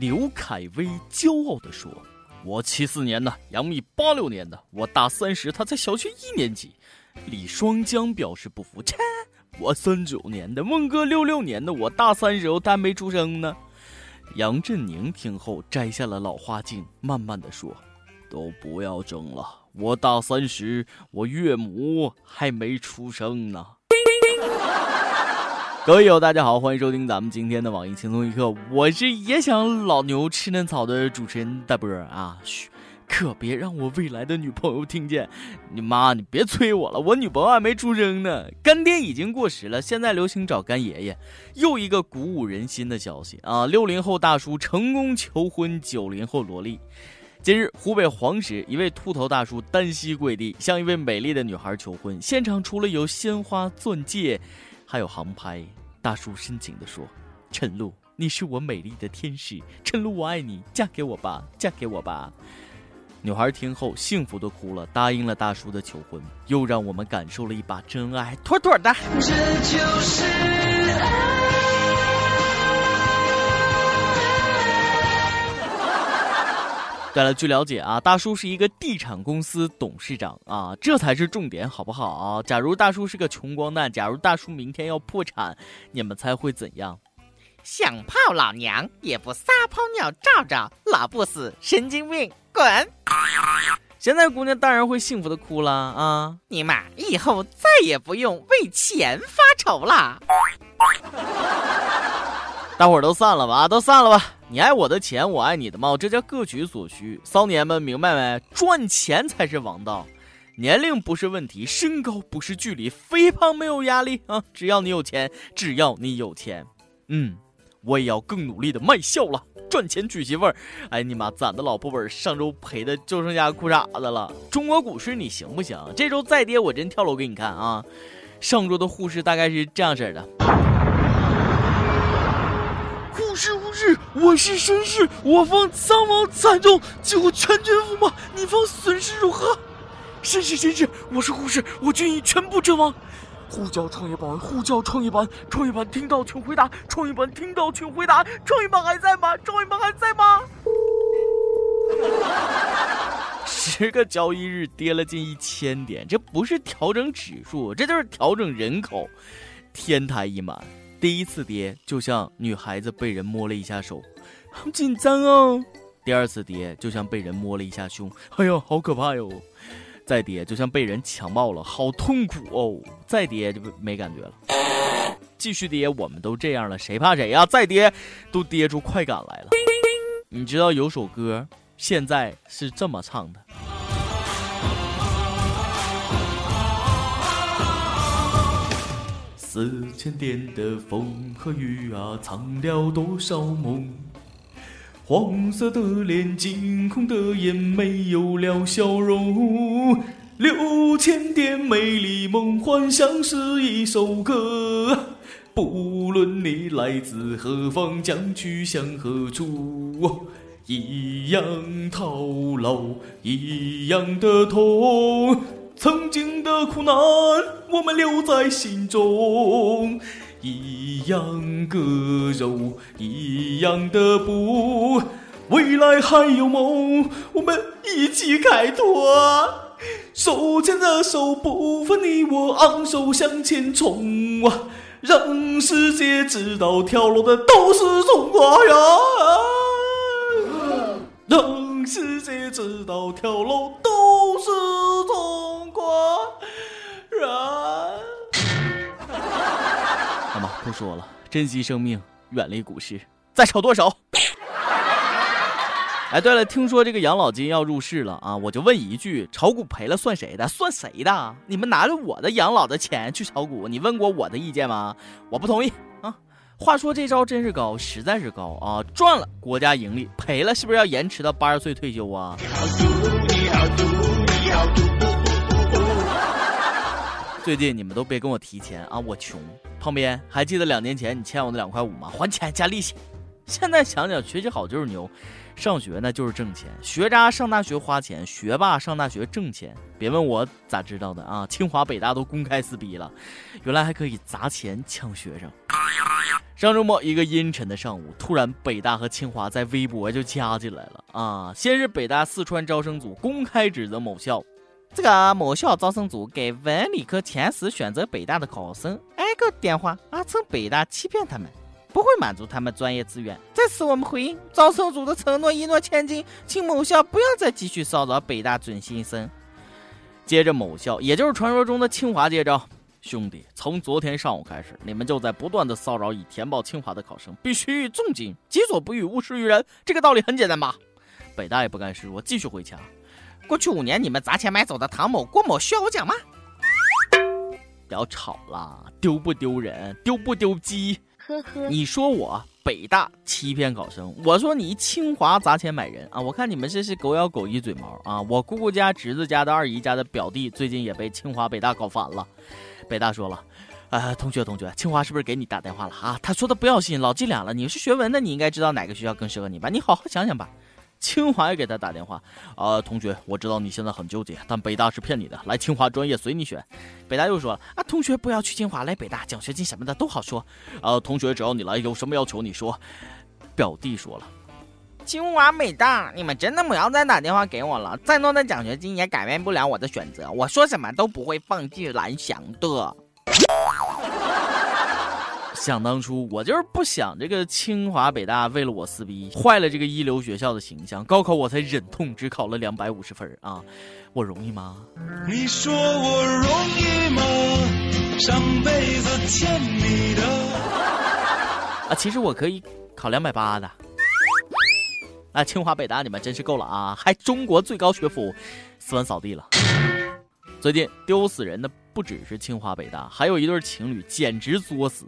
刘恺威骄傲地说：“我七四年的，杨幂八六年的，我大三十，她才小学一年级。”李双江表示不服：“切，我三九年的，孟哥六六年的，我大三十，他还没出生呢。”杨振宁听后摘下了老花镜，慢慢的说：“都不要争了，我大三十，我岳母还没出生呢。”各位友，大家好，欢迎收听咱们今天的网易轻松一刻，我是也想老牛吃嫩草的主持人大波啊，嘘，可别让我未来的女朋友听见。你妈，你别催我了，我女朋友还没出生呢，干爹已经过时了，现在流行找干爷爷。又一个鼓舞人心的消息啊，六零后大叔成功求婚九零后萝莉。近日，湖北黄石一位秃头大叔单膝跪地向一位美丽的女孩求婚，现场除了有鲜花、钻戒，还有航拍。大叔深情地说：“陈露，你是我美丽的天使，陈露，我爱你，嫁给我吧，嫁给我吧。”女孩听后幸福的哭了，答应了大叔的求婚，又让我们感受了一把真爱，妥妥的。这就是爱。对了，据了解啊，大叔是一个地产公司董事长啊，这才是重点，好不好啊？假如大叔是个穷光蛋，假如大叔明天要破产，你们猜会怎样？想泡老娘也不撒泡尿照照，老不死，神经病，滚！现在姑娘当然会幸福的哭了啊！尼玛，以后再也不用为钱发愁了。大伙儿都散了吧，都散了吧！你爱我的钱，我爱你的貌，这叫各取所需。骚年们明白没？赚钱才是王道，年龄不是问题，身高不是距离，肥胖没有压力啊！只要你有钱，只要你有钱，嗯，我也要更努力的卖笑了，赚钱娶媳妇儿。哎你妈，攒的老婆本上周赔的就剩下裤衩子了。中国股市你行不行？这周再跌，我真跳楼给你看啊！上周的沪市大概是这样式的。我是绅士，我方伤亡惨重，几乎全军覆没，你方损失如何？绅士，绅士，我是护士，我军已全部阵亡。呼叫创业板，呼叫创业板，创业板听到请回答，创业板听到请回答，创业板还在吗？创业板还在吗？十个交易日跌了近一千点，这不是调整指数，这就是调整人口，天台一满。第一次跌，就像女孩子被人摸了一下手，好 紧张哦；第二次跌，就像被人摸了一下胸，哎呦，好可怕哟；再跌，就像被人强暴了，好痛苦哦；再跌就没感觉了。继续跌，我们都这样了，谁怕谁呀？再跌，都跌出快感来了。你知道有首歌现在是这么唱的。四千点的风和雨啊，藏了多少梦？黄色的脸，惊恐的眼，没有了笑容。六千点美丽梦幻，像是一首歌。不论你来自何方，将去向何处，一样套牢，一样的痛。曾经的苦难，我们留在心中，一样割肉，一样的布。未来还有梦，我们一起开拓。手牵着手，不分你我，昂首向前冲啊！让世界知道，跳楼的都是中国人。让世界知道，跳楼都是中。说了，珍惜生命，远离股市，再炒多少？哎，对了，听说这个养老金要入市了啊，我就问一句：炒股赔了算谁的？算谁的？你们拿着我的养老的钱去炒股，你问过我的意见吗？我不同意啊！话说这招真是高，实在是高啊！赚了国家盈利，赔了是不是要延迟到八十岁退休啊？最近你们都别跟我提钱啊，我穷。旁边还记得两年前你欠我的两块五吗？还钱加利息。现在想想，学习好就是牛，上学那就是挣钱。学渣上大学花钱，学霸上大学挣钱。别问我咋知道的啊，清华北大都公开撕逼了，原来还可以砸钱抢学生。上周末一个阴沉的上午，突然北大和清华在微博就加进来了啊！先是北大四川招生组公开指责某校，这个某校招生组给文理科前十选择北大的考生挨个电话啊，称北大欺骗他们，不会满足他们专业志愿。这次我们回应招生组的承诺一诺千金，请某校不要再继续骚扰北大准新生。接着某校，也就是传说中的清华接招。兄弟，从昨天上午开始，你们就在不断的骚扰已填报清华的考生，必须重金，己所不欲，勿施于人。这个道理很简单吧？北大也不甘示弱，继续回掐。过去五年你们砸钱买走的唐某、郭某需要我讲吗？不要吵了，丢不丢人？丢不丢鸡？呵呵，你说我北大欺骗考生，我说你清华砸钱买人啊！我看你们这是狗咬狗一嘴毛啊！我姑姑家侄子家的二姨家的表弟最近也被清华北大搞烦了。北大说了，呃，同学同学，清华是不是给你打电话了啊？他说的不要信，老伎俩了。你是学文的，你应该知道哪个学校更适合你吧？你好好想想吧。清华也给他打电话，啊，同学，我知道你现在很纠结，但北大是骗你的，来清华专业随你选。北大又说了，啊，同学不要去清华，来北大，奖学金什么的都好说。啊，同学只要你来，有什么要求你说。表弟说了，清华北大，你们真的不要再打电话给我了，再多的奖学金也改变不了我的选择，我说什么都不会放弃蓝翔的。想当初，我就是不想这个清华北大为了我撕逼，坏了这个一流学校的形象。高考我才忍痛只考了两百五十分啊，我容易吗？你说我容易吗？上辈子欠你的啊，其实我可以考两百八的。啊，清华北大你们真是够了啊，还中国最高学府，斯文扫地了。最近丢死人的不只是清华北大，还有一对情侣简直作死。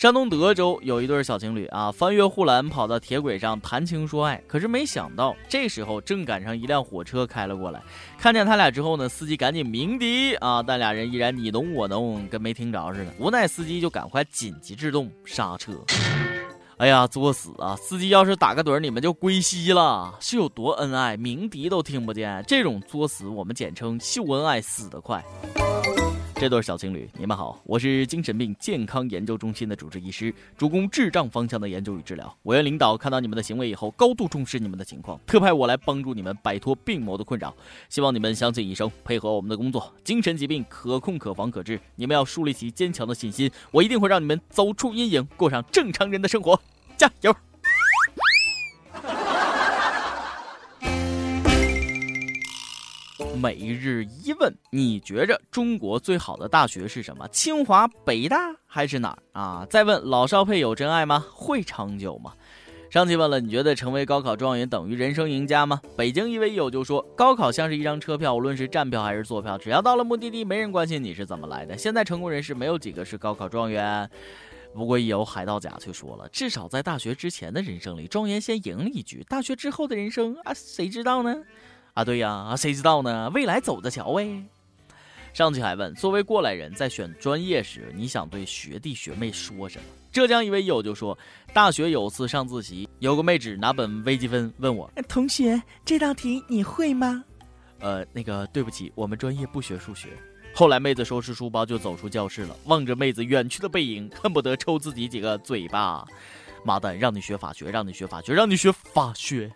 山东德州有一对小情侣啊，翻越护栏跑到铁轨上谈情说爱，可是没想到这时候正赶上一辆火车开了过来，看见他俩之后呢，司机赶紧鸣笛啊，但俩人依然你侬我侬，跟没听着似的。无奈司机就赶快紧急制动刹车。哎呀，作死啊！司机要是打个盹，你们就归西了。是有多恩爱，鸣笛都听不见。这种作死，我们简称秀恩爱，死得快。这对小情侣，你们好，我是精神病健康研究中心的主治医师，主攻智障方向的研究与治疗。我院领导看到你们的行为以后，高度重视你们的情况，特派我来帮助你们摆脱病魔的困扰。希望你们相信医生，配合我们的工作。精神疾病可控、可防、可治，你们要树立起坚强的信心。我一定会让你们走出阴影，过上正常人的生活。加油！每日一问，你觉着中国最好的大学是什么？清华、北大还是哪儿啊？再问，老少配有真爱吗？会长久吗？上期问了，你觉得成为高考状元等于人生赢家吗？北京一位友就说，高考像是一张车票，无论是站票还是坐票，只要到了目的地，没人关心你是怎么来的。现在成功人士没有几个是高考状元。不过，有海盗甲却说了，至少在大学之前的人生里，状元先赢了一局；大学之后的人生啊，谁知道呢？啊，对呀，谁知道呢？未来走着瞧呗。上期还问，作为过来人，在选专业时，你想对学弟学妹说什么？浙江一位友就说，大学有次上自习，有个妹纸拿本微积分问我，同学，这道题你会吗？呃，那个，对不起，我们专业不学数学。后来妹子收拾书包就走出教室了，望着妹子远去的背影，恨不得抽自己几个嘴巴。妈蛋，让你学法学，让你学法学，让你学法学，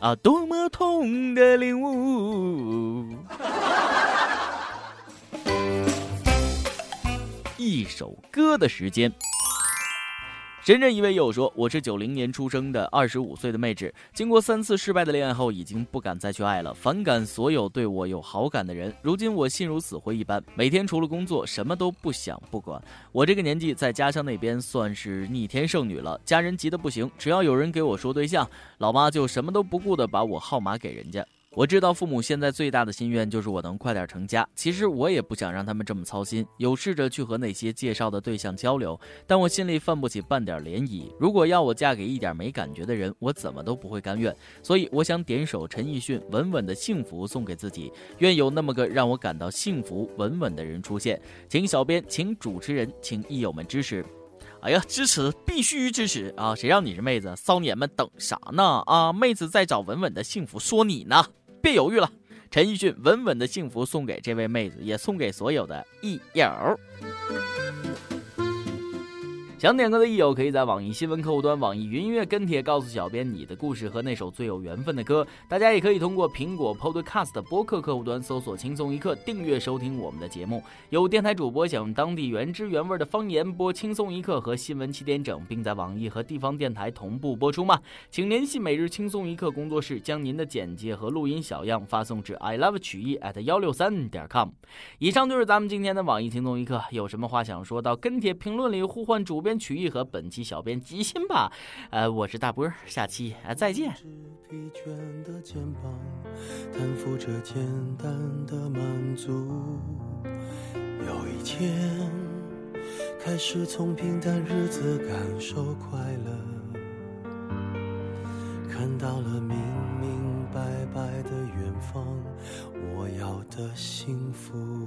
啊，多么痛的领悟！一首歌的时间。深圳一位友说：“我是九零年出生的，二十五岁的妹纸，经过三次失败的恋爱后，已经不敢再去爱了，反感所有对我有好感的人。如今我心如死灰一般，每天除了工作，什么都不想不管。我这个年纪在家乡那边算是逆天剩女了，家人急得不行，只要有人给我说对象，老妈就什么都不顾的把我号码给人家。”我知道父母现在最大的心愿就是我能快点成家。其实我也不想让他们这么操心，有试着去和那些介绍的对象交流，但我心里泛不起半点涟漪。如果要我嫁给一点没感觉的人，我怎么都不会甘愿。所以我想点首陈奕迅《稳稳的幸福》送给自己，愿有那么个让我感到幸福稳稳的人出现。请小编，请主持人，请益友们支持。哎呀，支持必须支持啊！谁让你是妹子？骚年们等啥呢？啊，妹子在找稳稳的幸福，说你呢。别犹豫了，陈奕迅《稳稳的幸福》送给这位妹子，也送给所有的益友。想点歌的益友可以在网易新闻客户端、网易云音乐跟帖告诉小编你的故事和那首最有缘分的歌。大家也可以通过苹果 Podcast 播客客户端搜索“轻松一刻”，订阅收听我们的节目。有电台主播想用当地原汁原味的方言播《轻松一刻》和新闻七点整，并在网易和地方电台同步播出吗？请联系每日轻松一刻工作室，将您的简介和录音小样发送至 i love 曲艺 at 幺六三点 com。以上就是咱们今天的网易轻松一刻，有什么话想说到跟帖评论里呼唤主编。曲艺和本期小编吉心吧，呃，我是大波，下期再见。疲倦的肩膀，担负着简单的满足。有一天，开始从平淡日子感受快乐，看到了明明白白的远方，我要的幸福。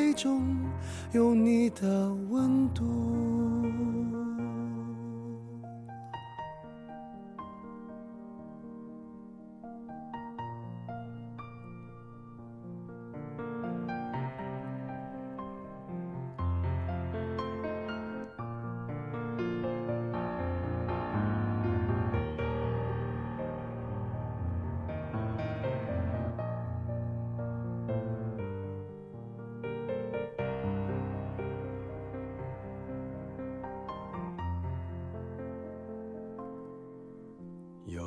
中。有你的温度。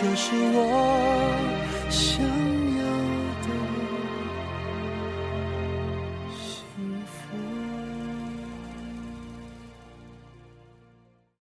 这是我想。